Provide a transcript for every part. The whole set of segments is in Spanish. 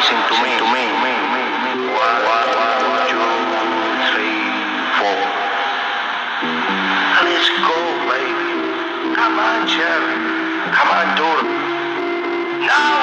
listen to me. To me. One, one, two, three, four. Let's go, baby. Come on, Jerry. Come on, do. Now,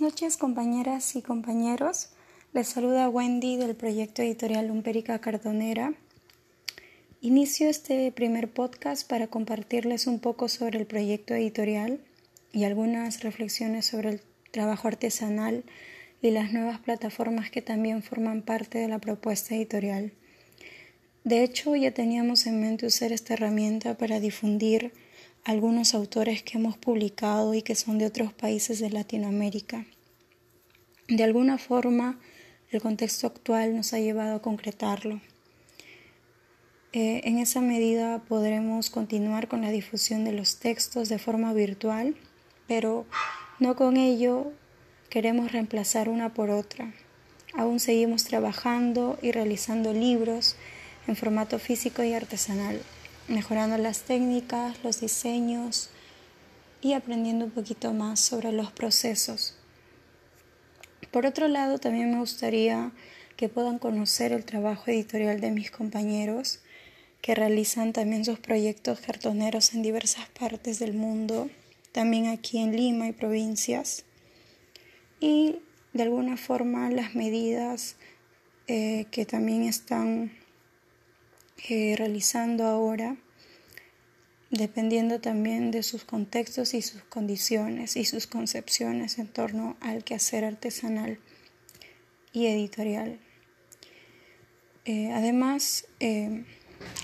Noches compañeras y compañeros. Les saluda Wendy del proyecto editorial Umpérica Cardonera. Inicio este primer podcast para compartirles un poco sobre el proyecto editorial y algunas reflexiones sobre el trabajo artesanal y las nuevas plataformas que también forman parte de la propuesta editorial. De hecho, ya teníamos en mente usar esta herramienta para difundir algunos autores que hemos publicado y que son de otros países de Latinoamérica. De alguna forma, el contexto actual nos ha llevado a concretarlo. Eh, en esa medida podremos continuar con la difusión de los textos de forma virtual, pero no con ello queremos reemplazar una por otra. Aún seguimos trabajando y realizando libros en formato físico y artesanal mejorando las técnicas, los diseños y aprendiendo un poquito más sobre los procesos. Por otro lado, también me gustaría que puedan conocer el trabajo editorial de mis compañeros que realizan también sus proyectos cartoneros en diversas partes del mundo, también aquí en Lima y provincias. Y de alguna forma las medidas eh, que también están eh, realizando ahora, dependiendo también de sus contextos y sus condiciones y sus concepciones en torno al quehacer artesanal y editorial. Eh, además, eh,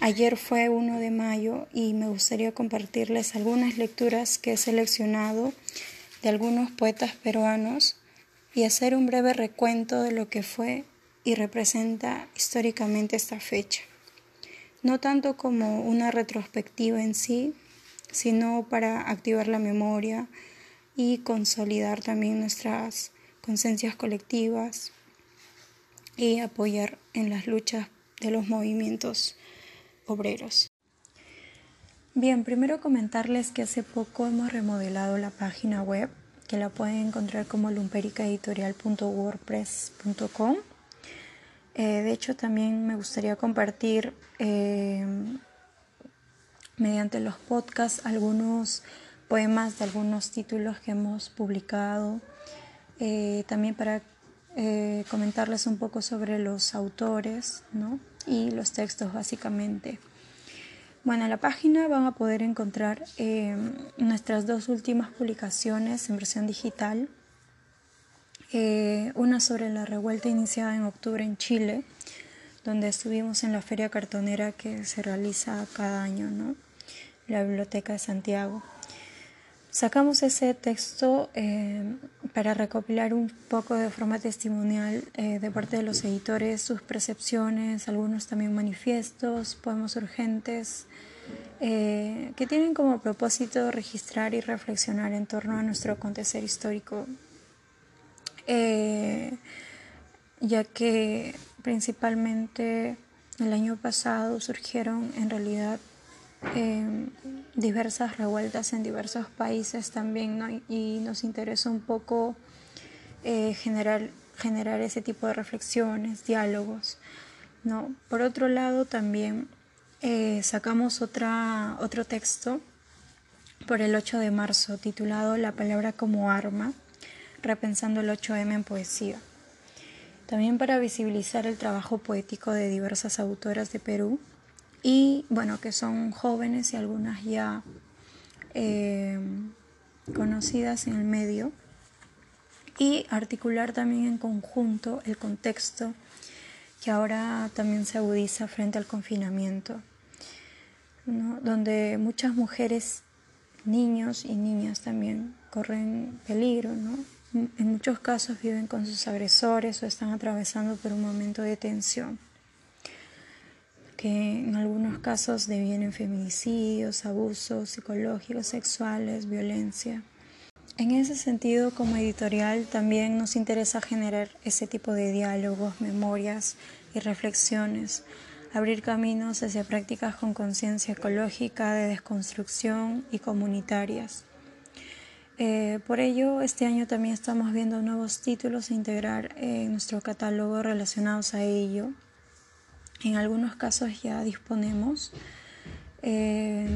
ayer fue 1 de mayo y me gustaría compartirles algunas lecturas que he seleccionado de algunos poetas peruanos y hacer un breve recuento de lo que fue y representa históricamente esta fecha no tanto como una retrospectiva en sí, sino para activar la memoria y consolidar también nuestras conciencias colectivas y apoyar en las luchas de los movimientos obreros. Bien, primero comentarles que hace poco hemos remodelado la página web, que la pueden encontrar como lumpericaeditorial.wordpress.com eh, de hecho, también me gustaría compartir eh, mediante los podcasts algunos poemas de algunos títulos que hemos publicado, eh, también para comentarles un poco sobre los autores y los textos básicamente. Bueno, en la página van a poder encontrar nuestras dos últimas publicaciones en versión digital eh, una sobre la revuelta iniciada en octubre en Chile, donde estuvimos en la feria cartonera que se realiza cada año, ¿no? La Biblioteca de Santiago. Sacamos ese texto eh, para recopilar un poco de forma testimonial eh, de parte de los editores sus percepciones, algunos también manifiestos, poemas urgentes, que tienen como propósito registrar y reflexionar en torno a nuestro acontecer histórico eh, ya que principalmente el año pasado surgieron en realidad eh, diversas revueltas en diversos países también y nos interesa un poco eh, generar, generar ese tipo de reflexiones, diálogos. ¿no? Por otro lado también sacamos otra, otro texto por el 8 de marzo titulado La palabra como arma repensando el 8M en poesía. También para visibilizar el trabajo poético de diversas autoras de Perú y bueno, que son jóvenes y algunas ya eh, conocidas en el medio y articular también en conjunto el contexto que ahora también se agudiza frente al confinamiento, donde muchas mujeres, niños y niñas también corren peligro, ¿no? En muchos casos viven con sus agresores o están atravesando por un momento de tensión, que en algunos casos devienen feminicidios, abusos psicológicos, sexuales, violencia. En ese sentido, como editorial, también nos interesa generar ese tipo de diálogos, memorias y reflexiones, abrir caminos hacia prácticas con conciencia ecológica, de desconstrucción y comunitarias. Eh, por ello, este año también estamos viendo nuevos títulos a integrar en nuestro catálogo relacionados a ello. En algunos casos ya disponemos. Eh,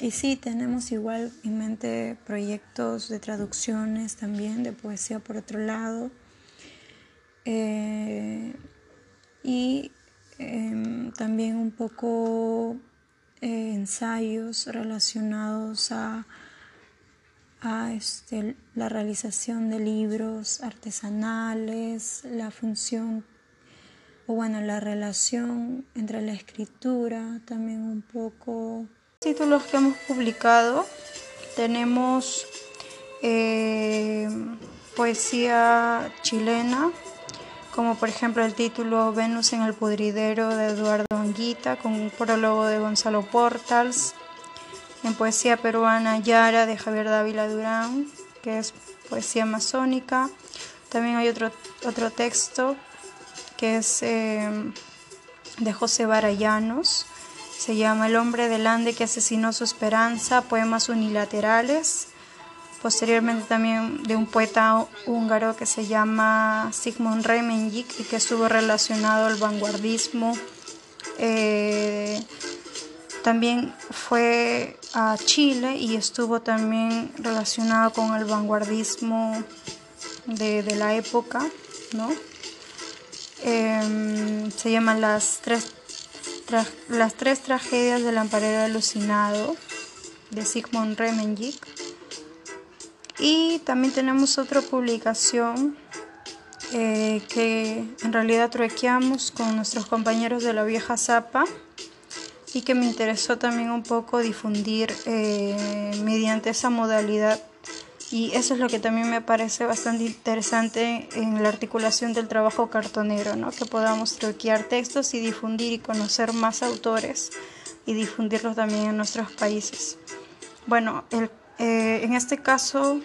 y sí, tenemos igual en mente proyectos de traducciones también, de poesía por otro lado. Eh, y em, también un poco ensayos relacionados a, a este, la realización de libros artesanales, la función o bueno, la relación entre la escritura, también un poco títulos que hemos publicado tenemos eh, poesía chilena, como por ejemplo el título Venus en el pudridero de Eduardo Anguita, con un prólogo de Gonzalo Portals. En poesía peruana Yara de Javier Dávila Durán, que es poesía masónica. También hay otro, otro texto que es eh, de José Barallanos se llama El hombre del Ande que asesinó su esperanza, poemas unilaterales. Posteriormente también de un poeta húngaro que se llama Sigmund Remenjik y que estuvo relacionado al vanguardismo. Eh, también fue a Chile y estuvo también relacionado con el vanguardismo de, la época, ¿no? Em, se llaman las tres las tres tragedias del lamparero alucinado de Sigmund Remenjik. Y también tenemos otra publicación eh, que en realidad truequeamos con nuestros compañeros de la vieja Zapa y que me interesó también un poco difundir eh, mediante esa modalidad y eso es lo que también me parece bastante interesante en la articulación del trabajo cartonero, ¿no? que podamos truquear textos y difundir y conocer más autores y difundirlos también en nuestros países. Bueno, eh, en este caso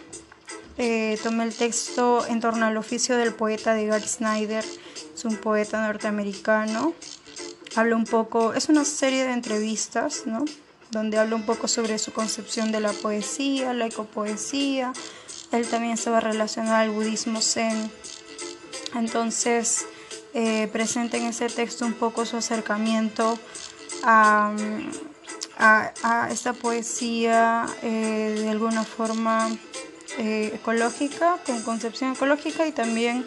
eh, tomé el texto en torno al oficio del poeta de Gary Snyder, es un poeta norteamericano. Habla un poco, es una serie de entrevistas, ¿no? donde habla un poco sobre su concepción de la poesía, la ecopoesía. Él también estaba relacionado al budismo zen. Entonces, eh, presenta en ese texto un poco su acercamiento a, esta poesía eh, de alguna forma eh, ecológica, con concepción ecológica y también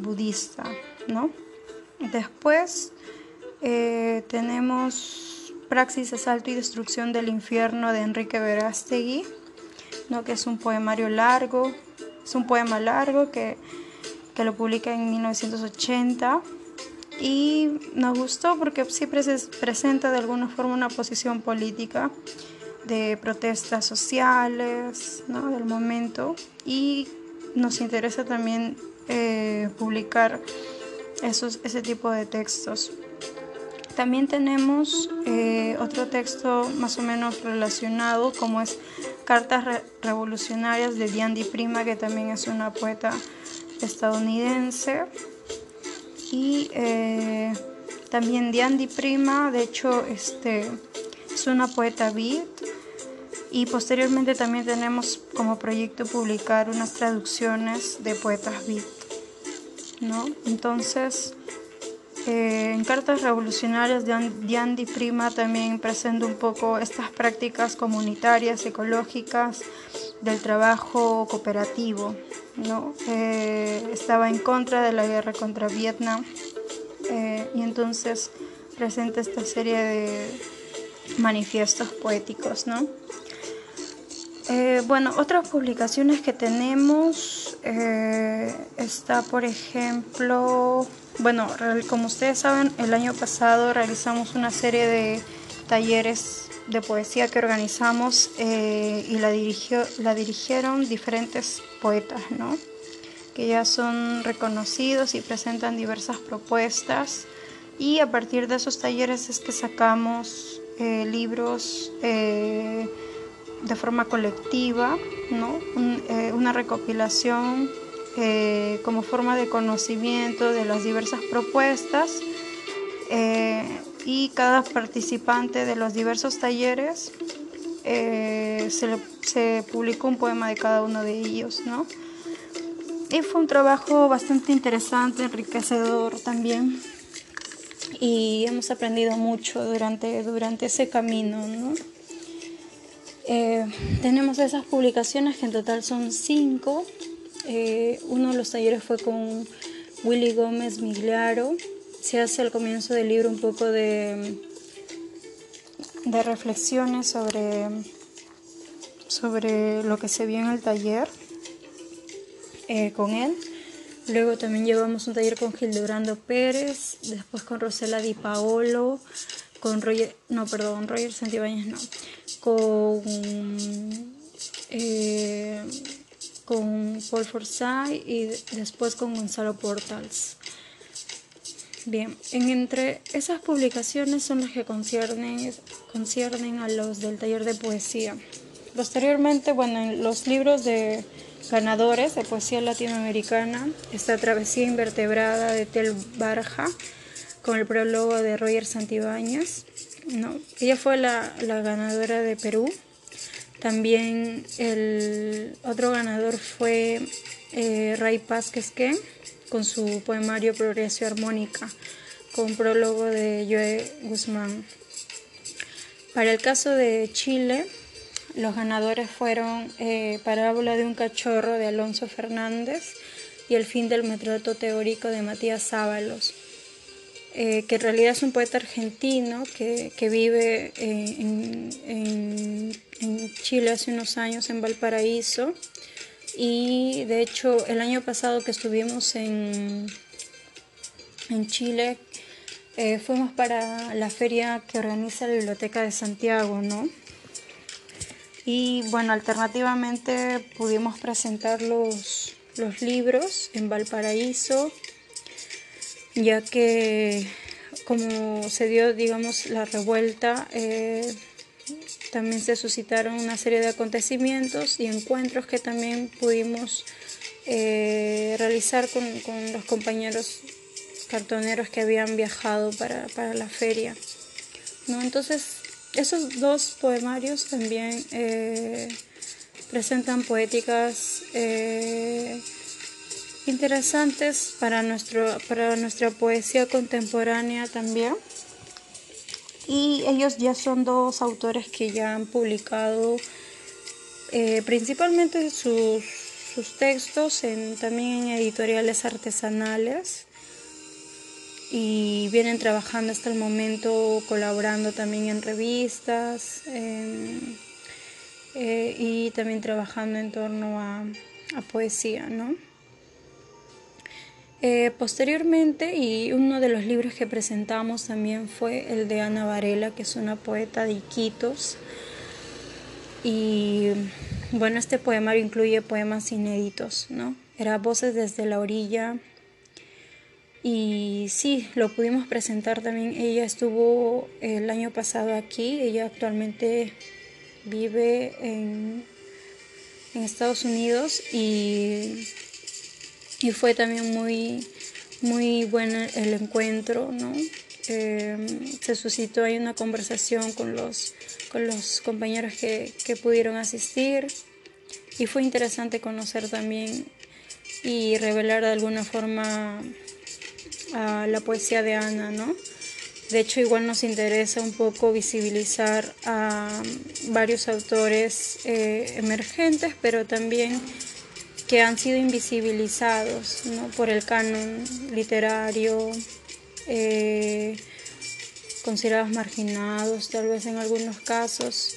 budista, ¿no? Después tenemos Praxis, Asalto y Destrucción del Infierno de Enrique Verástegui, ¿no? que es un poemario largo, es un poema largo que, que lo publica en 1980 y nos gustó porque siempre se presenta de alguna forma una posición política de protestas sociales ¿no? del momento y nos interesa también eh, publicar esos, ese tipo de textos. También tenemos eh, otro texto más o menos relacionado como es Cartas Revolucionarias de Diane Prima, que también es una poeta estadounidense. Y eh, también Diane Prima, de hecho, este, es una poeta beat. Y posteriormente también tenemos como proyecto publicar unas traducciones de poetas beat. ¿No? Entonces, eh, en Cartas Revolucionarias de Andy Prima también presenta un poco estas prácticas comunitarias, ecológicas, del trabajo cooperativo. ¿no? Eh, estaba en contra de la guerra contra Vietnam eh, y entonces presenta esta serie de manifiestos poéticos. ¿no? Eh, bueno, otras publicaciones que tenemos eh, está, por ejemplo, bueno, como ustedes saben, el año pasado realizamos una serie de talleres de poesía que organizamos eh, y la, dirigió, la dirigieron diferentes poetas, ¿no? que ya son reconocidos y presentan diversas propuestas y a partir de esos talleres es que sacamos eh, libros de forma colectiva, ¿no? una recopilación como forma de conocimiento de las diversas propuestas y cada participante de los diversos talleres eh, se, publicó un poema de cada uno de ellos, ¿no? Y fue un trabajo bastante interesante, enriquecedor también. Y hemos aprendido mucho durante, durante ese camino, ¿no? Eh, tenemos esas publicaciones que en total son cinco. Eh, uno de los talleres fue con Willy Gómez Migliaro, se hace al comienzo del libro un poco de, de reflexiones sobre, sobre lo que se vio en el taller eh, con él. Luego también llevamos un taller con Gildebrando Pérez, después con Rosela Di Paolo, con Roger, no, perdón, Roger Santibáñez no, con, eh, con Paul Forsyth y después con Gonzalo Portals. Bien, entre esas publicaciones son las que conciernen, conciernen a los del taller de poesía. Posteriormente, bueno, en los libros de ganadores de poesía latinoamericana está Travesía Invertebrada de Tel Barja, con el prólogo de Roger Santibáñez. No, ella fue la, ganadora de Perú. También el otro ganador fue eh, Ray Pazquezque con su poemario Progresio Armónica, con prólogo de Joe Guzmán. Para el caso de Chile, los ganadores fueron eh, Parábola de un cachorro de Alonso Fernández y El fin del metroto teórico de Matías Sábalos, eh, que en realidad es un poeta argentino que, vive en, en Chile hace unos años, en Valparaíso, y de hecho, el año pasado que estuvimos en, en Chile, eh, fuimos para la feria que organiza la Biblioteca de Santiago, ¿no? Y bueno, alternativamente pudimos presentar los, los libros en Valparaíso, ya que como se dio, digamos, la revuelta, eh, también se suscitaron una serie de acontecimientos y encuentros que también pudimos eh, realizar con, los compañeros cartoneros que habían viajado para, la feria. ¿no? Entonces, esos dos poemarios también eh, presentan poéticas interesantes para, nuestro, para nuestra poesía contemporánea también y ellos ya son dos autores que ya han publicado eh, principalmente sus, textos en, también en editoriales artesanales y vienen trabajando hasta el momento colaborando también en revistas eh, y también trabajando en torno a, a poesía, ¿no? Eh, posteriormente, y uno de los libros que presentamos también fue el de Ana Varela, que es una poeta de Iquitos. Y bueno, este poemario incluye poemas inéditos, ¿no? Era Voces desde la orilla. Y sí, lo pudimos presentar también. Ella estuvo el año pasado aquí, ella actualmente vive en, en Estados Unidos y y fue también muy, muy bueno el encuentro, ¿no? Eh, se suscitó ahí una conversación con los, con los compañeros que, que pudieron asistir y fue interesante conocer también y revelar de alguna forma a la poesía de Ana, ¿no? De hecho, igual nos interesa un poco visibilizar a varios autores eh, emergentes, pero también que han sido invisibilizados por el canon literario, eh, considerados marginados tal vez en algunos casos.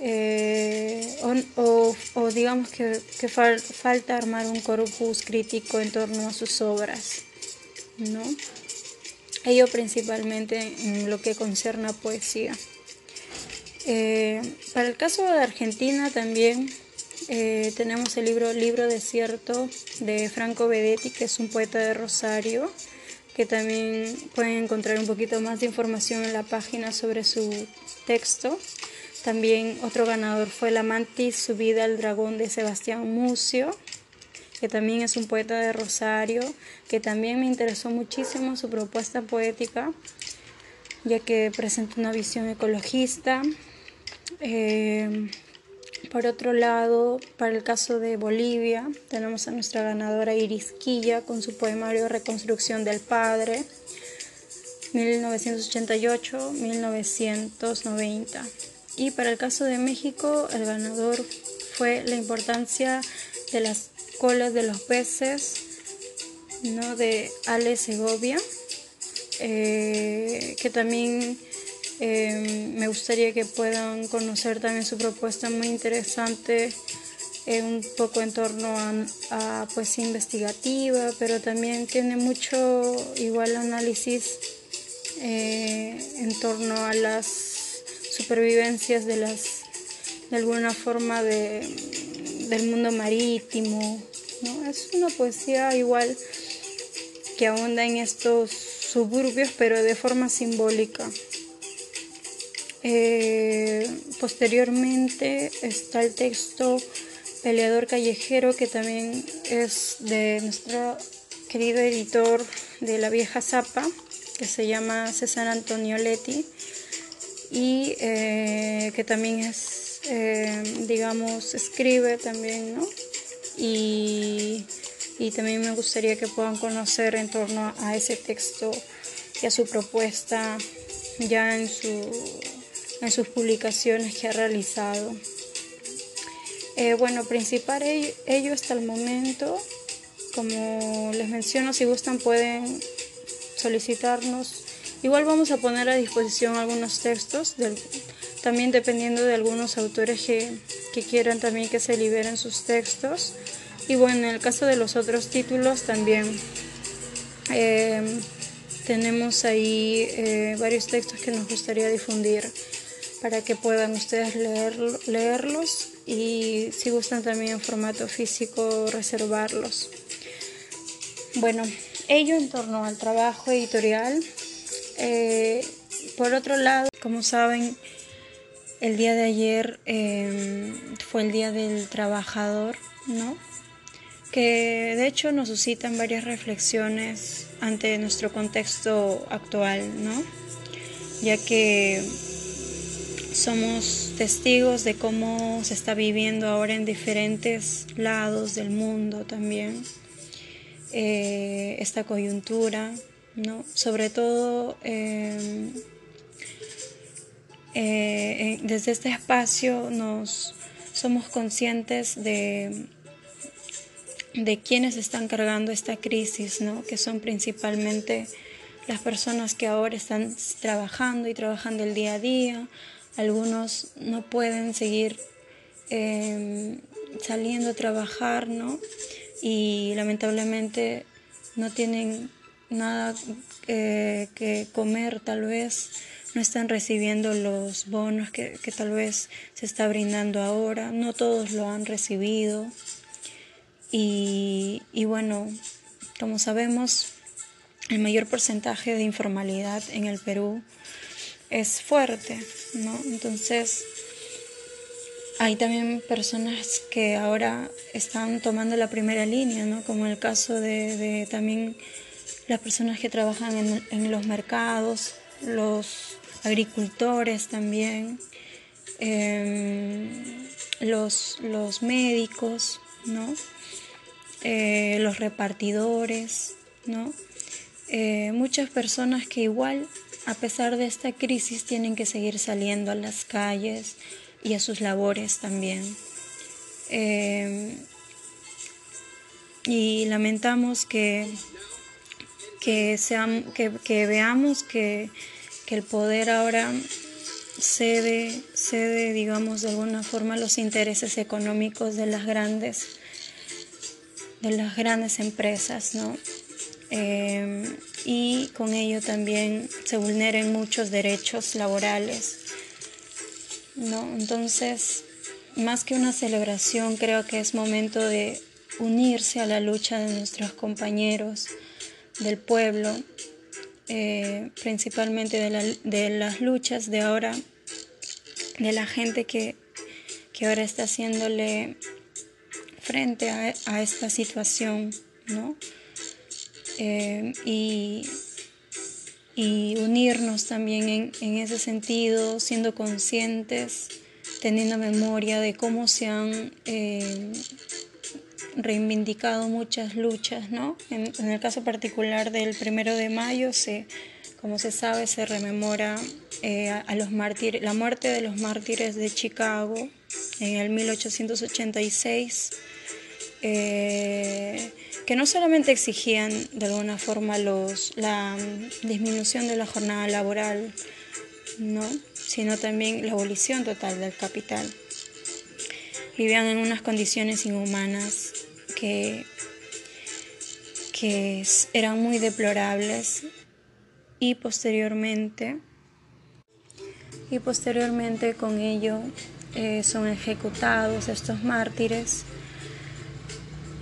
eh, o, digamos que, falta armar un corpus crítico en torno a sus obras, ¿no? Ello principalmente en lo que concierne a poesía. Eh, para el caso de Argentina también eh, tenemos el libro Libro Desierto de Franco Bedetti, que es un poeta de Rosario, que también pueden encontrar un poquito más de información en la página sobre su texto. También otro ganador fue La mantis subida al dragón de Sebastián Mucio, que también es un poeta de Rosario, que también me interesó muchísimo su propuesta poética, ya que presenta una visión ecologista. Eh, por otro lado, para el caso de Bolivia, tenemos a nuestra ganadora Iris Quilla con su poemario Reconstrucción del Padre, 1988-1990. Y para el caso de México, el ganador fue la importancia de las colas de los peces, ¿no? de Ale Segovia, eh, que también Em, me gustaría que puedan conocer también su propuesta muy interesante, eh, un poco en torno a, poesía investigativa, pero también tiene mucho igual análisis eh, en torno a las supervivencias de las de alguna forma de, del mundo marítimo. ¿no? Es una poesía igual que ahonda en estos suburbios, pero de forma simbólica. Eh, posteriormente está el texto Peleador Callejero, que también es de nuestro querido editor de La Vieja Zapa, que se llama César Antonio Leti, y eh, que también es, eh, digamos, escribe también, ¿no? Y, y también me gustaría que puedan conocer en torno a ese texto y a su propuesta ya en su en sus publicaciones que ha realizado. Eh, bueno, principal ello hasta el momento, como les menciono, si gustan pueden solicitarnos. Igual vamos a poner a disposición algunos textos, también dependiendo de algunos autores que, quieran también que se liberen sus textos. Y bueno, en el caso de los otros títulos también eh, tenemos ahí eh, varios textos que nos gustaría difundir para que puedan ustedes leer, leerlos y si gustan también en formato físico reservarlos. Bueno, ello en torno al trabajo editorial. Eh, por otro lado, como saben, el día de ayer em, fue el Día del Trabajador, ¿no? Que de hecho nos suscitan varias reflexiones ante nuestro contexto actual, ¿no? Ya que somos testigos de cómo se está viviendo ahora en diferentes lados del mundo también eh, esta coyuntura, ¿no? Sobre todo em, eh, desde este espacio nos somos conscientes de, de quienes están cargando esta crisis, ¿no? que son principalmente las personas que ahora están trabajando y trabajando el día a día, algunos no pueden seguir em, saliendo a trabajar, ¿no? Y lamentablemente no tienen nada eh, que comer tal vez, no están recibiendo los bonos que, tal vez se está brindando ahora, no todos lo han recibido. Y, y bueno, como sabemos, el mayor porcentaje de informalidad en el Perú es fuerte, ¿no? Entonces, hay también personas que ahora están tomando la primera línea, ¿no? Como el caso de, también las personas que trabajan en, los mercados, los agricultores también, em, los, los, médicos, ¿no? Eh, los repartidores, ¿no? Eh, muchas personas que igual a pesar de esta crisis, tienen que seguir saliendo a las calles y a sus labores también. Eh, y lamentamos que, que, que, veamos que, el poder ahora cede, cede, digamos, de alguna forma los intereses económicos de las grandes, de las grandes empresas, ¿no? Eh, y con ello también se vulneren muchos derechos laborales, ¿no? Entonces, más que una celebración, creo que es momento de unirse a la lucha de nuestros compañeros del pueblo, eh, principalmente de, las luchas de ahora, de la gente que, ahora está haciéndole frente a, esta situación, ¿no? Eh, y, unirnos también en, ese sentido, siendo conscientes, teniendo memoria de cómo se han eh, reivindicado muchas luchas, ¿no? En, el caso particular del primero de mayo, se, como se sabe, se rememora eh, a, los mártires, la muerte de los mártires de Chicago en el 1886, eh, que no solamente exigían de alguna forma los, la disminución de la jornada laboral, ¿no? sino también la abolición total del capital vivían en unas condiciones inhumanas que, que eran muy deplorables y posteriormente y posteriormente con ello eh, son ejecutados estos mártires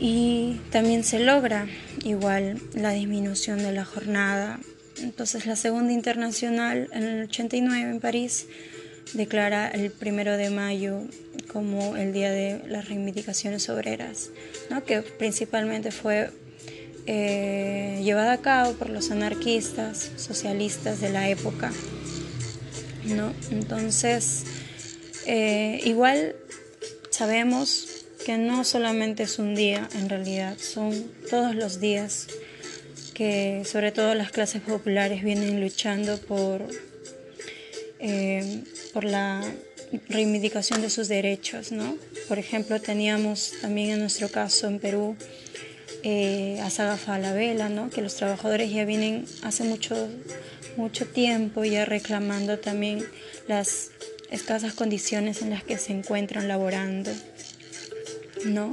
y también se logra igual la disminución de la jornada. Entonces la segunda internacional en el 89 en París declara el primero de mayo como el Día de las Reivindicaciones Obreras, ¿no? que principalmente fue eh, llevada a cabo por los anarquistas socialistas de la época. ¿no? Entonces, eh, igual sabemos que no solamente es un día, en realidad, son todos los días que sobre todo las clases populares vienen luchando por eh, por la reivindicación de sus derechos, ¿no? Por ejemplo, teníamos también en nuestro caso en Perú eh, a Saga Falabella, ¿no? Que los trabajadores ya vienen hace mucho, mucho tiempo ya reclamando también las escasas condiciones en las que se encuentran laborando, ¿no?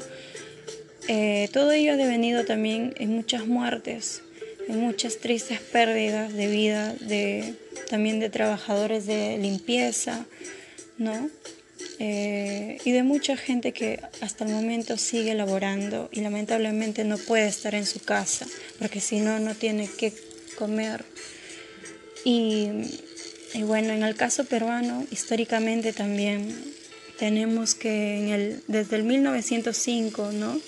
Eh, todo ello ha devenido también en muchas muertes, en muchas tristes pérdidas de vida de también de trabajadores de limpieza, ¿no? Eh, y de mucha gente que hasta el momento sigue laborando y lamentablemente no puede estar en su casa porque si no, no tiene que comer. Y, y, bueno, en el caso peruano, históricamente también tenemos que desde el 1905, ¿no?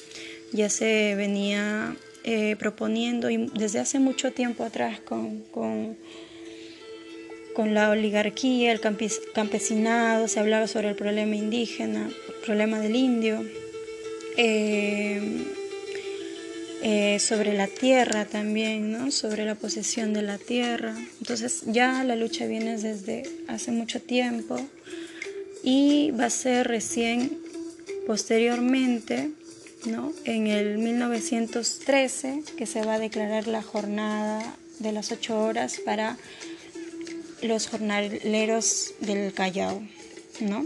Ya se venía eh, proponiendo y desde hace mucho tiempo atrás con la oligarquía, el campesinado, se hablaba sobre el problema indígena, el problema del indio, eh, eh, sobre la tierra también, ¿no? sobre la posesión de la tierra. Entonces ya la lucha viene desde hace mucho tiempo y va a ser recién posteriormente, ¿no? en el 1913, que se va a declarar la jornada de las ocho horas para los jornaleros del Callao, ¿no?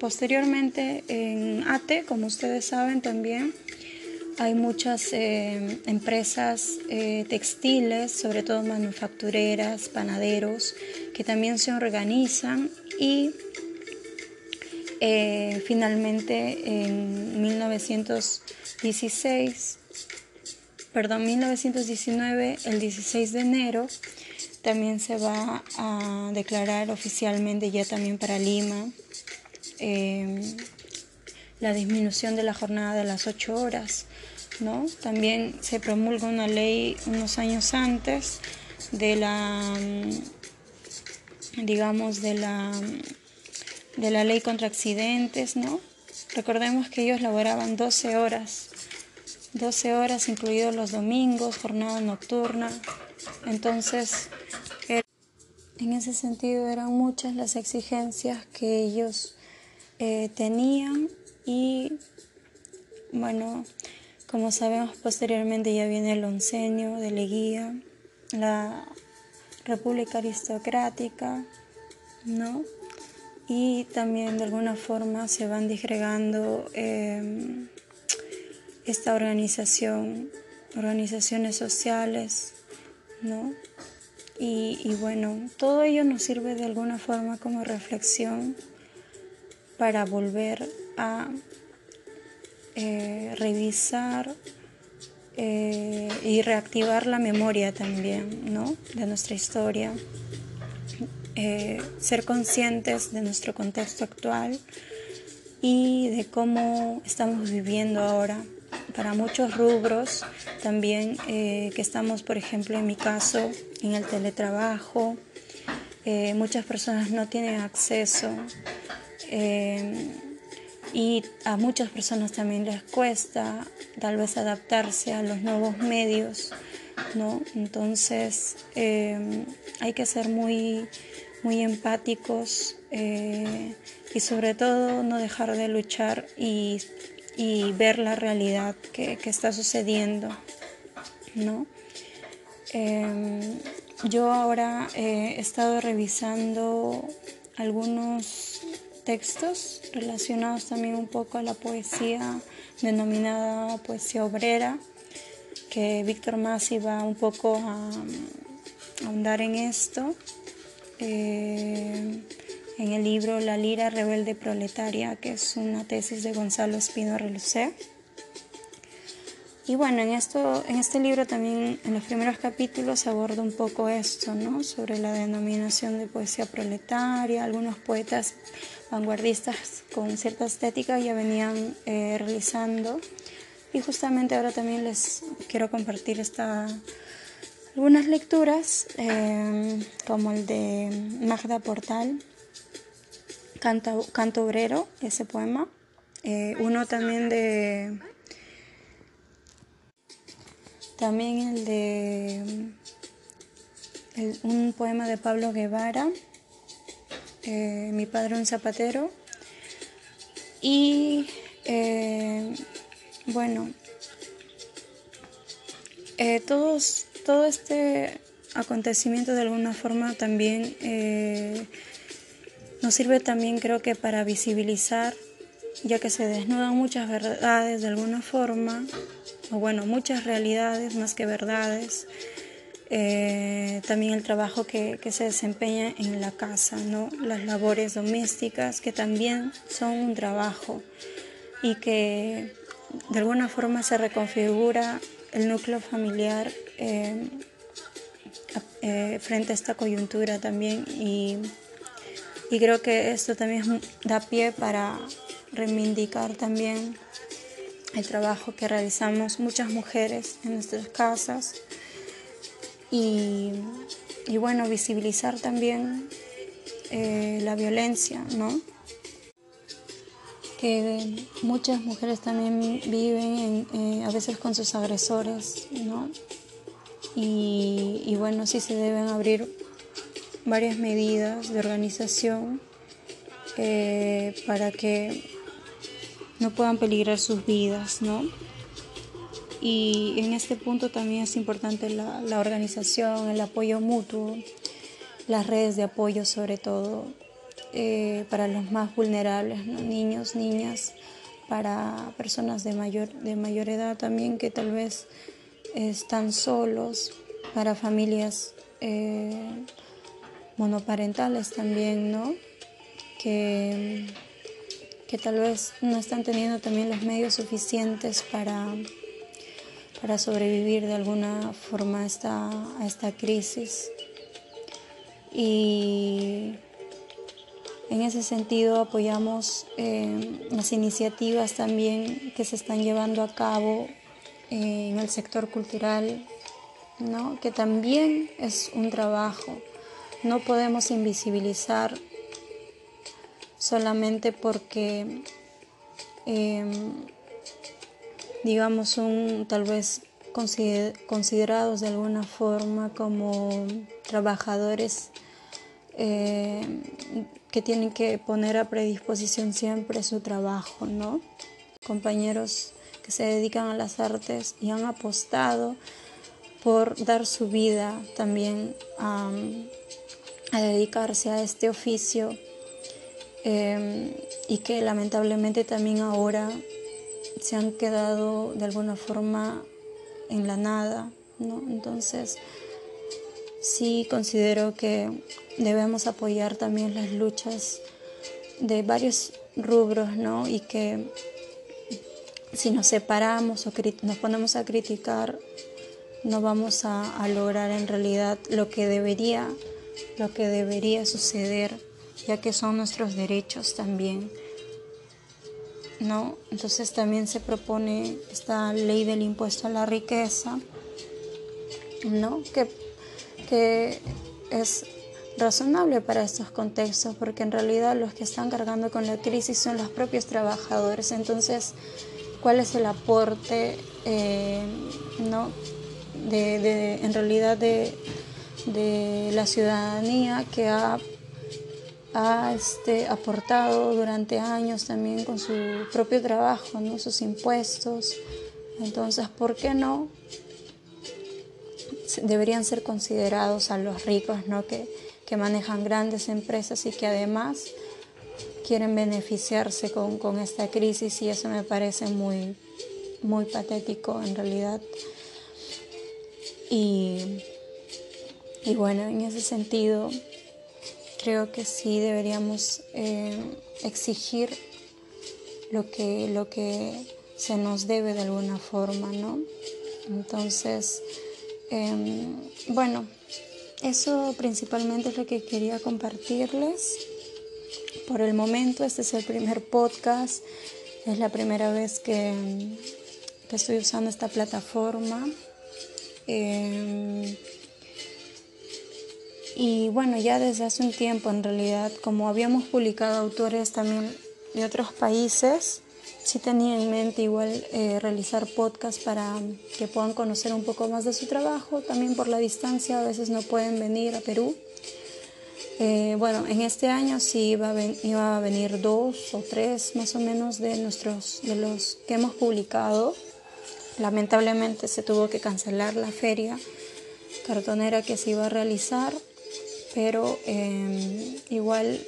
Posteriormente en ATE, como ustedes saben también, hay muchas eh, empresas eh, textiles, sobre todo manufactureras, panaderos, que también se organizan y eh, finalmente en 1916, perdón, 1919, el 16 de enero, también se va a declarar oficialmente ya también para Lima em, la disminución de la jornada de las ocho horas. ¿no? También se promulga una ley unos años antes de la, digamos, de la, de la ley contra accidentes, ¿no? Recordemos que ellos laboraban 12 horas, 12 horas incluidos los domingos, jornada nocturna. Entonces, en ese sentido eran muchas las exigencias que ellos eh, tenían y bueno, como sabemos posteriormente ya viene el oncenio de Leguía, la República Aristocrática, ¿no? Y también de alguna forma se van disgregando em, esta organización, organizaciones sociales, ¿no? Y, bueno, todo ello nos sirve de alguna forma como reflexión para volver a eh, revisar eh, y reactivar la memoria también, ¿no? De nuestra historia. Eh, ser conscientes de nuestro contexto actual y de cómo estamos viviendo ahora. Para muchos rubros, también que estamos, por ejemplo, en mi caso, en el teletrabajo, muchas personas no tienen acceso y a muchas personas también les cuesta tal vez adaptarse a los nuevos medios, ¿no? Entonces hay que ser muy, muy empáticos eh, y sobre todo no dejar de luchar y, ver la realidad que, está sucediendo, ¿no? Em, yo ahora he estado revisando algunos textos relacionados también un poco a la poesía denominada poesía obrera, que Víctor Masi va un poco a, ahondar en esto. Eh, en el libro La lira rebelde proletaria, que es una tesis de Gonzalo Espino Relucé. Y bueno, en, esto, en este libro también en los primeros capítulos aborda un poco esto, ¿no? Sobre la denominación de poesía proletaria. Algunos poetas vanguardistas con cierta estética ya venían eh, realizando. Y justamente ahora también les quiero compartir esta, algunas lecturas, eh, como el de Magda Portal, Canto, Canto Obrero, ese poema. Eh, uno también de también el de un poema de Pablo Guevara, eh, Mi padre un zapatero. Y eh, bueno, todos, todo este acontecimiento de alguna forma también nos sirve también creo que para visibilizar, ya que se desnudan muchas verdades de alguna forma, o bueno, muchas realidades más que verdades. Eh, también el trabajo que, se desempeña en la casa, ¿no? las labores domésticas, que también son un trabajo y que de alguna forma se reconfigura el núcleo familiar eh, eh, frente a esta coyuntura también y, y creo que esto también da pie para reivindicar también el trabajo que realizamos muchas mujeres en nuestras casas y, bueno, visibilizar también eh, la violencia, ¿no? Que muchas mujeres también viven eh, a veces con sus agresores, ¿no? Y, bueno, sí se deben abrir varias medidas de organización eh, para que no puedan peligrar sus vidas, ¿no? Y en este punto también es importante la, organización, el apoyo mutuo, las redes de apoyo sobre todo eh, para los más vulnerables, niños, niñas, para personas de mayor, de mayor edad también que tal vez están solos, para familias eh, monoparentales también, ¿no? Que que tal vez no están teniendo también los medios suficientes para, para sobrevivir de alguna forma a esta, esta crisis. Y en ese sentido apoyamos eh, las iniciativas también que se están llevando a cabo en el sector cultural, ¿no? que también es un trabajo. No podemos invisibilizar solamente porque, em, digamos, son tal vez considerados de alguna forma como trabajadores em, que tienen que poner a predisposición siempre su trabajo, ¿no? Compañeros que se dedican a las artes y han apostado por dar su vida también a dedicarse a este oficio em, y que lamentablemente también ahora se han quedado de alguna forma en la nada, ¿no? Entonces, sí considero que debemos apoyar también las luchas de varios rubros, ¿no? Y que si nos separamos o nos ponemos a criticar, no vamos a, a, lograr en realidad lo que debería, lo que debería suceder, ya que son nuestros derechos también. ¿no? Entonces también se propone esta ley del impuesto a la riqueza, ¿no? Que, que es razonable para estos contextos, porque en realidad los que están cargando con la crisis son los propios trabajadores. Entonces, ¿cuál es el aporte, eh, ¿no? De, de, en realidad de, de la ciudadanía que ha ha este, aportado durante años también con su propio trabajo, ¿no? sus impuestos. Entonces, ¿por qué no? Deberían ser considerados a los ricos ¿no? que, que manejan grandes empresas y que además quieren beneficiarse con, con, esta crisis y eso me parece muy, muy patético en realidad. Y, y bueno, en ese sentido creo que sí deberíamos eh, exigir lo que, lo que se nos debe de alguna forma, ¿no? Entonces, em, bueno, eso principalmente es lo que quería compartirles. Por el momento, este es el primer podcast, es la primera vez que, estoy usando esta plataforma. Eh, y bueno, ya desde hace un tiempo en realidad, como habíamos publicado autores también de otros países, sí tenía en mente igual eh, realizar podcasts para que puedan conocer un poco más de su trabajo, también por la distancia, a veces no pueden venir a Perú. Eh, bueno, en este año sí iba a, venir dos o tres más o menos de, nuestros, de los que hemos publicado. Lamentablemente se tuvo que cancelar la feria cartonera que se iba a realizar pero em, igual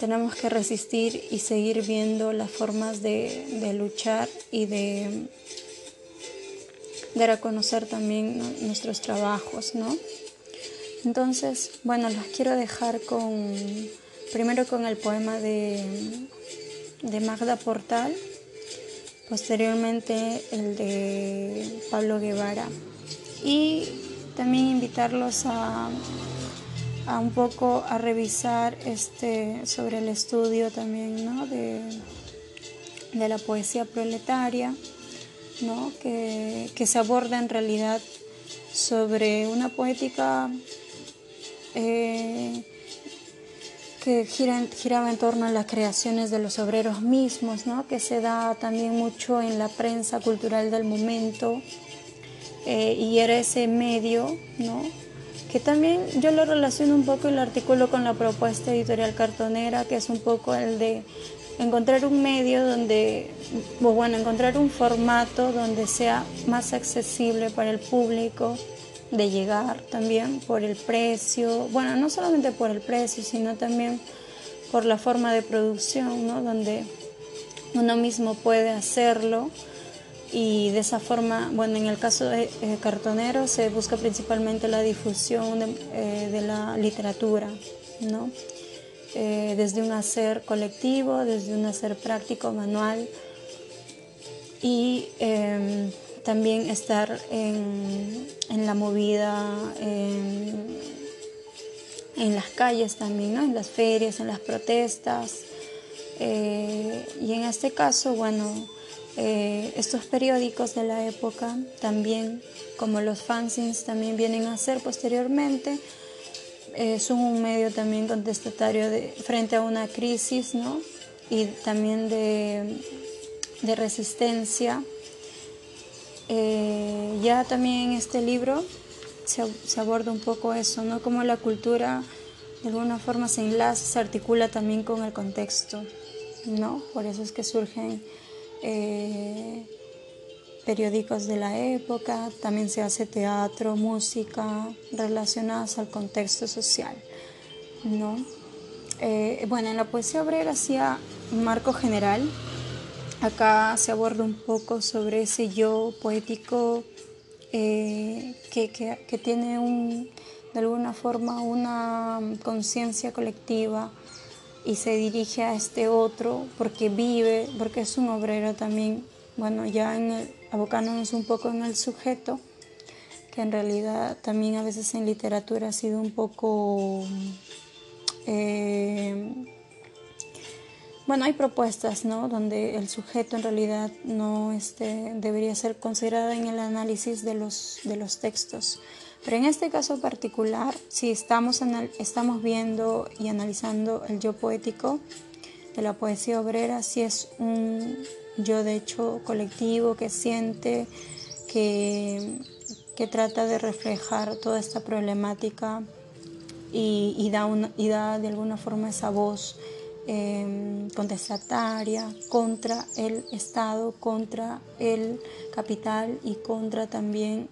tenemos que resistir y seguir viendo las formas de, luchar y de dar a conocer también nuestros trabajos, ¿no? Entonces, bueno, los quiero dejar con, primero con el poema de, de Magda Portal, posteriormente el de Pablo Guevara y también invitarlos a a un poco a revisar este, sobre el estudio también ¿no? de, de, la poesía proletaria, ¿no? que, que, se aborda en realidad sobre una poética eh, que gira, giraba en torno a las creaciones de los obreros mismos, ¿no? que se da también mucho en la prensa cultural del momento eh, y era ese medio ¿no? que también yo lo relaciono un poco el artículo con la propuesta editorial cartonera, que es un poco el de encontrar un medio donde, bueno, encontrar un formato donde sea más accesible para el público de llegar también por el precio, bueno, no solamente por el precio, sino también por la forma de producción, ¿no? Donde uno mismo puede hacerlo y de esa forma, bueno, en el caso de eh, Cartonero se busca principalmente la difusión de, eh, la literatura, ¿no? Eh, desde un hacer colectivo, desde un hacer práctico, manual y em, también estar en, en la movida, en, las calles también, ¿no? en las ferias, en las protestas. y en este caso, bueno, eh, estos periódicos de la época también, como los fanzines también vienen a ser posteriormente, eh, son un medio también contestatario de, frente a una crisis ¿no? y también de, de resistencia. Eh, ya también este libro se, aborda un poco eso, ¿no? Cómo la cultura de alguna forma se enlaza, se articula también con el contexto, ¿no? Por eso es que surgen eh, periódicos de la época, también se hace teatro, música relacionadas al contexto social, ¿no? Eh, bueno, en la poesía obrera hacía marco general. Acá se aborda un poco sobre ese yo poético eh, que, que, tiene un, de alguna forma una conciencia colectiva y se dirige a este otro porque vive, porque es un obrero también, bueno, ya abocándonos un poco en el sujeto, que en realidad también a veces en literatura ha sido un poco... Eh, bueno, hay propuestas, ¿no? Donde el sujeto en realidad no este, debería ser considerado en el análisis de los, de los textos. Pero en este caso particular, si estamos, estamos viendo y analizando el yo poético de la poesía obrera, si es un yo de hecho colectivo que siente, que, que trata de reflejar toda esta problemática y, y, da, una, y da de alguna forma esa voz eh, contestataria contra el Estado, contra el capital y contra también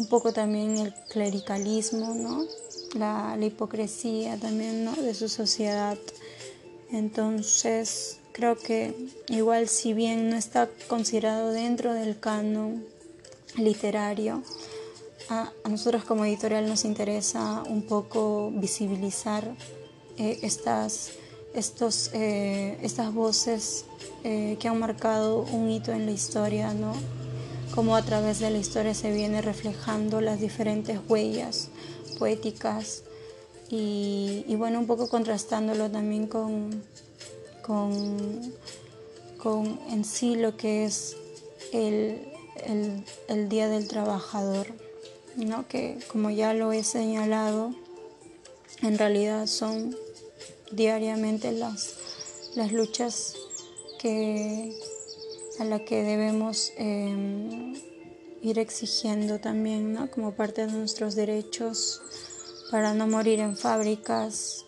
un poco también el clericalismo, ¿no? La, hipocresía también ¿no? de su sociedad. Entonces, creo que igual si bien no está considerado dentro del canon literario, a nosotros como editorial nos interesa un poco visibilizar eh, estas, estos, eh, estas voces eh, que han marcado un hito en la historia, ¿no? Como a través de la historia se viene reflejando las diferentes huellas poéticas y, y bueno, un poco contrastándolo también con, con, con, en sí lo que es el, el, el Día del Trabajador, ¿no? que como ya lo he señalado, en realidad son diariamente las, las luchas que, a las que debemos eh, ir exigiendo también, ¿no? como parte de nuestros derechos para no morir en fábricas,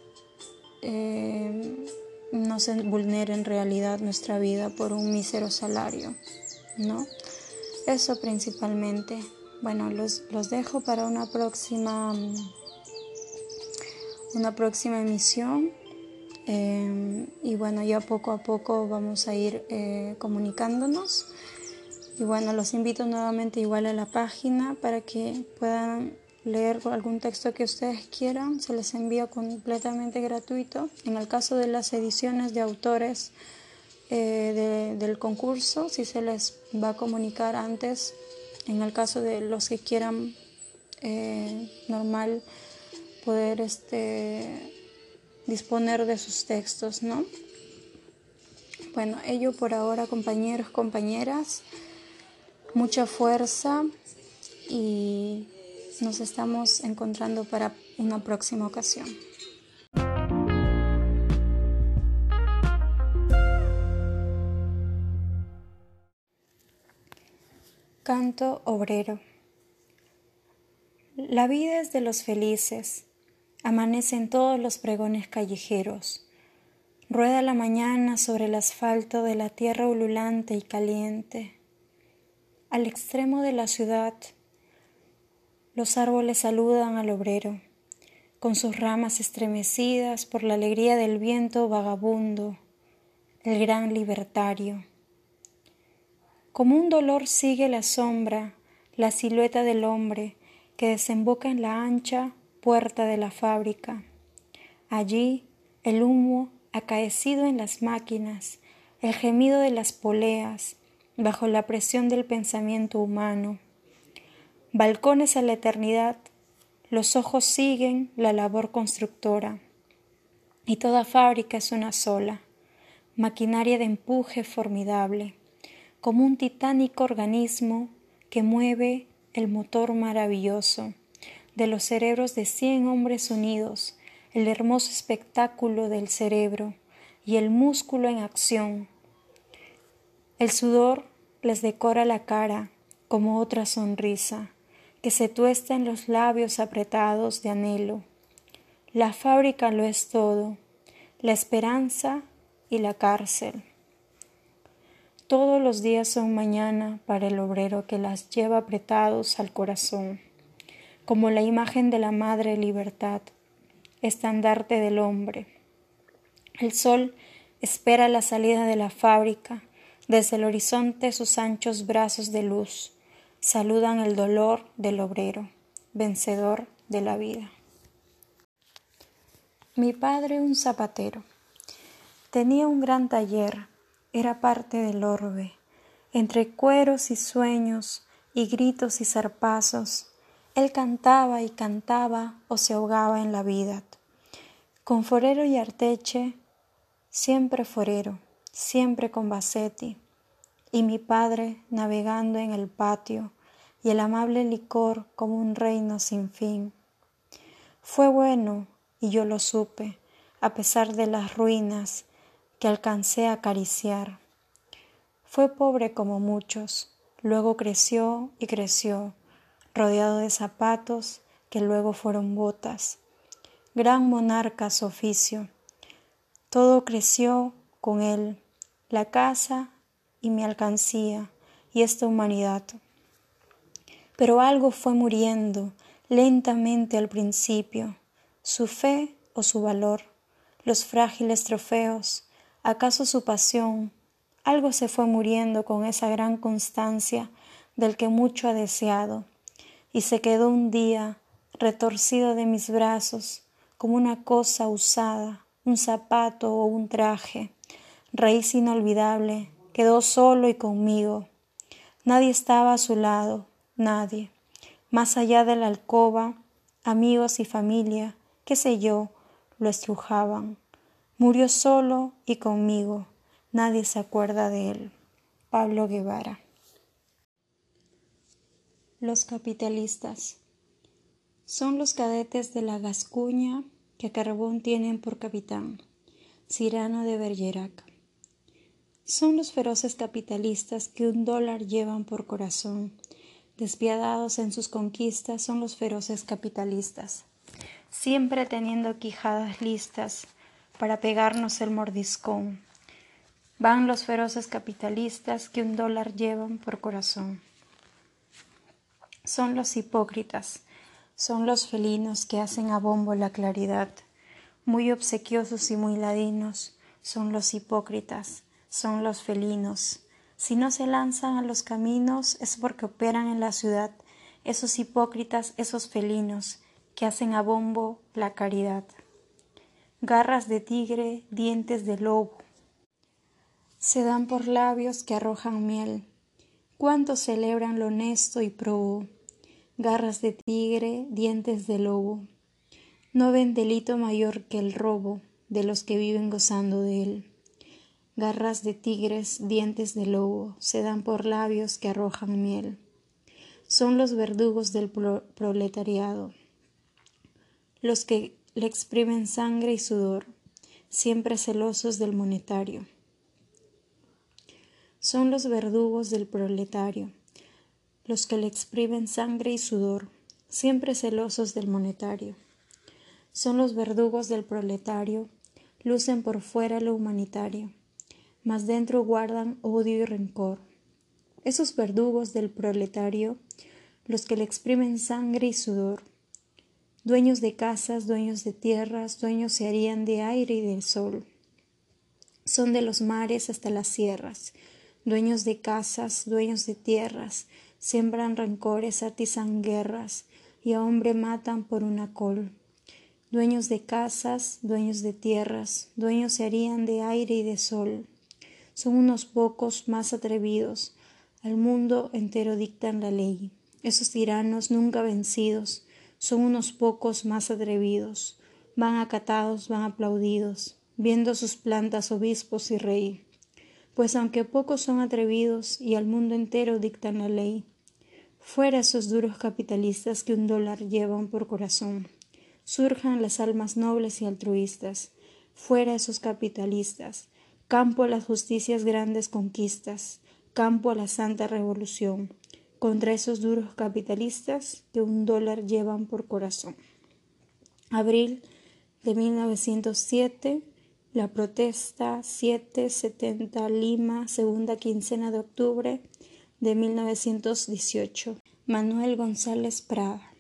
eh, no se vulnere en realidad nuestra vida por un mísero salario, ¿no? Eso principalmente. Bueno, los, los dejo para una próxima, una próxima emisión. Eh, y bueno, ya poco a poco vamos a ir eh, comunicándonos. Y bueno, los invito nuevamente igual a la página para que puedan leer algún texto que ustedes quieran. Se les envía completamente gratuito. En el caso de las ediciones de autores eh, de, del concurso, si se les va a comunicar antes. En el caso de los que quieran eh, normal poder este disponer de sus textos, ¿no? Bueno, ello por ahora, compañeros, compañeras, mucha fuerza y nos estamos encontrando para una próxima ocasión. Canto obrero. La vida es de los felices Amanecen todos los pregones callejeros. Rueda la mañana sobre el asfalto de la tierra ululante y caliente. Al extremo de la ciudad, los árboles saludan al obrero, con sus ramas estremecidas por la alegría del viento vagabundo, el gran libertario. Como un dolor sigue la sombra, la silueta del hombre que desemboca en la ancha puerta de la fábrica. Allí el humo acaecido en las máquinas, el gemido de las poleas, bajo la presión del pensamiento humano. Balcones a la eternidad, los ojos siguen la labor constructora. Y toda fábrica es una sola, maquinaria de empuje formidable, como un titánico organismo que mueve el motor maravilloso de los cerebros de cien hombres unidos, el hermoso espectáculo del cerebro y el músculo en acción. El sudor les decora la cara como otra sonrisa que se tuesta en los labios apretados de anhelo. La fábrica lo es todo, la esperanza y la cárcel. Todos los días son mañana para el obrero que las lleva apretados al corazón como la imagen de la Madre Libertad, estandarte del hombre. El sol espera la salida de la fábrica, desde el horizonte sus anchos brazos de luz saludan el dolor del obrero, vencedor de la vida. Mi padre, un zapatero, tenía un gran taller, era parte del orbe, entre cueros y sueños, y gritos y zarpazos, él cantaba y cantaba o se ahogaba en la vida. Con forero y arteche, siempre forero, siempre con Bassetti, y mi padre navegando en el patio, y el amable licor como un reino sin fin. Fue bueno, y yo lo supe, a pesar de las ruinas que alcancé a acariciar. Fue pobre como muchos, luego creció y creció, rodeado de zapatos que luego fueron botas. Gran monarca su oficio. Todo creció con él, la casa y mi alcancía y esta humanidad. Pero algo fue muriendo lentamente al principio, su fe o su valor, los frágiles trofeos, acaso su pasión, algo se fue muriendo con esa gran constancia del que mucho ha deseado, y se quedó un día retorcido de mis brazos como una cosa usada, un zapato o un traje, raíz inolvidable, quedó solo y conmigo. Nadie estaba a su lado, nadie. Más allá de la alcoba, amigos y familia, qué sé yo, lo estrujaban. Murió solo y conmigo Nadie se acuerda de él. Pablo Guevara. Los capitalistas son los cadetes de la Gascuña que Carbón tienen por capitán, Cirano de Bergerac. Son los feroces capitalistas que un dólar llevan por corazón. Despiadados en sus conquistas son los feroces capitalistas, siempre teniendo quijadas listas para pegarnos el mordiscón Van los feroces capitalistas que un dólar llevan por corazón. Son los hipócritas, son los felinos que hacen a bombo la claridad. Muy obsequiosos y muy ladinos son los hipócritas, son los felinos. Si no se lanzan a los caminos es porque operan en la ciudad esos hipócritas, esos felinos que hacen a bombo la caridad. Garras de tigre, dientes de lobo, se dan por labios que arrojan miel. Cuántos celebran lo honesto y probo, garras de tigre, dientes de lobo. No ven delito mayor que el robo de los que viven gozando de él. Garras de tigres, dientes de lobo, se dan por labios que arrojan miel. Son los verdugos del proletariado, los que le exprimen sangre y sudor, siempre celosos del monetario son los verdugos del proletario, los que le exprimen sangre y sudor, siempre celosos del monetario. Son los verdugos del proletario, lucen por fuera lo humanitario, mas dentro guardan odio y rencor. Esos verdugos del proletario, los que le exprimen sangre y sudor, dueños de casas, dueños de tierras, dueños se harían de aire y del sol. Son de los mares hasta las sierras, dueños de casas, dueños de tierras, siembran rencores, atizan guerras, y a hombre matan por una col. Dueños de casas, dueños de tierras, dueños se harían de aire y de sol. Son unos pocos más atrevidos, al mundo entero dictan la ley. Esos tiranos nunca vencidos, son unos pocos más atrevidos, van acatados, van aplaudidos, viendo sus plantas obispos y rey pues aunque pocos son atrevidos y al mundo entero dictan la ley, fuera esos duros capitalistas que un dólar llevan por corazón, surjan las almas nobles y altruistas, fuera esos capitalistas, campo a las justicias grandes conquistas, campo a la santa revolución, contra esos duros capitalistas que un dólar llevan por corazón. Abril de 1907 la protesta 770 Lima, segunda quincena de octubre de 1918. Manuel González Prada.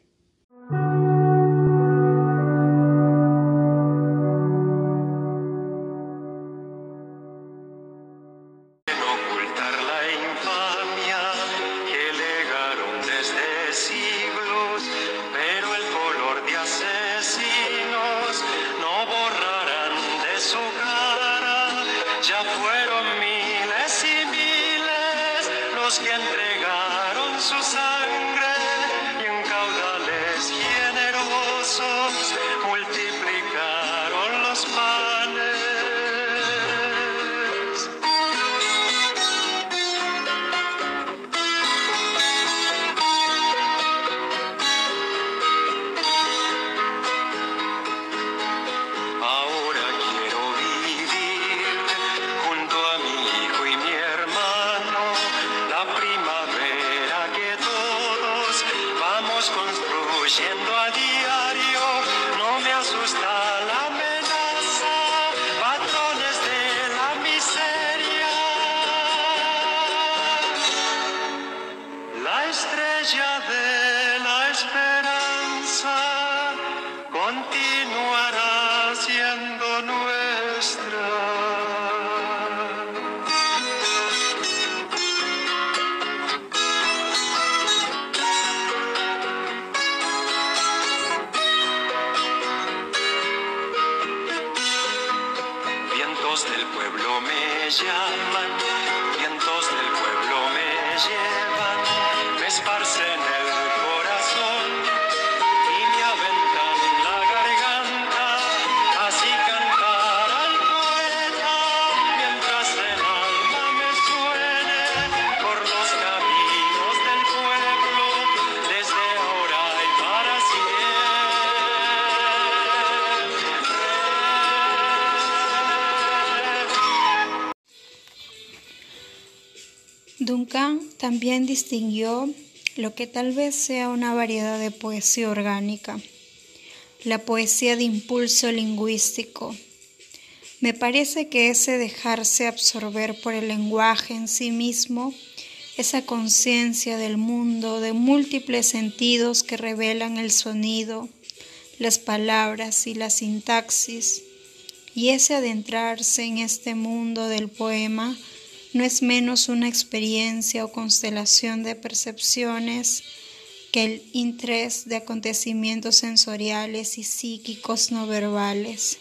Distinguió lo que tal vez sea una variedad de poesía orgánica, la poesía de impulso lingüístico. Me parece que ese dejarse absorber por el lenguaje en sí mismo, esa conciencia del mundo de múltiples sentidos que revelan el sonido, las palabras y la sintaxis, y ese adentrarse en este mundo del poema, no es menos una experiencia o constelación de percepciones que el interés de acontecimientos sensoriales y psíquicos no verbales.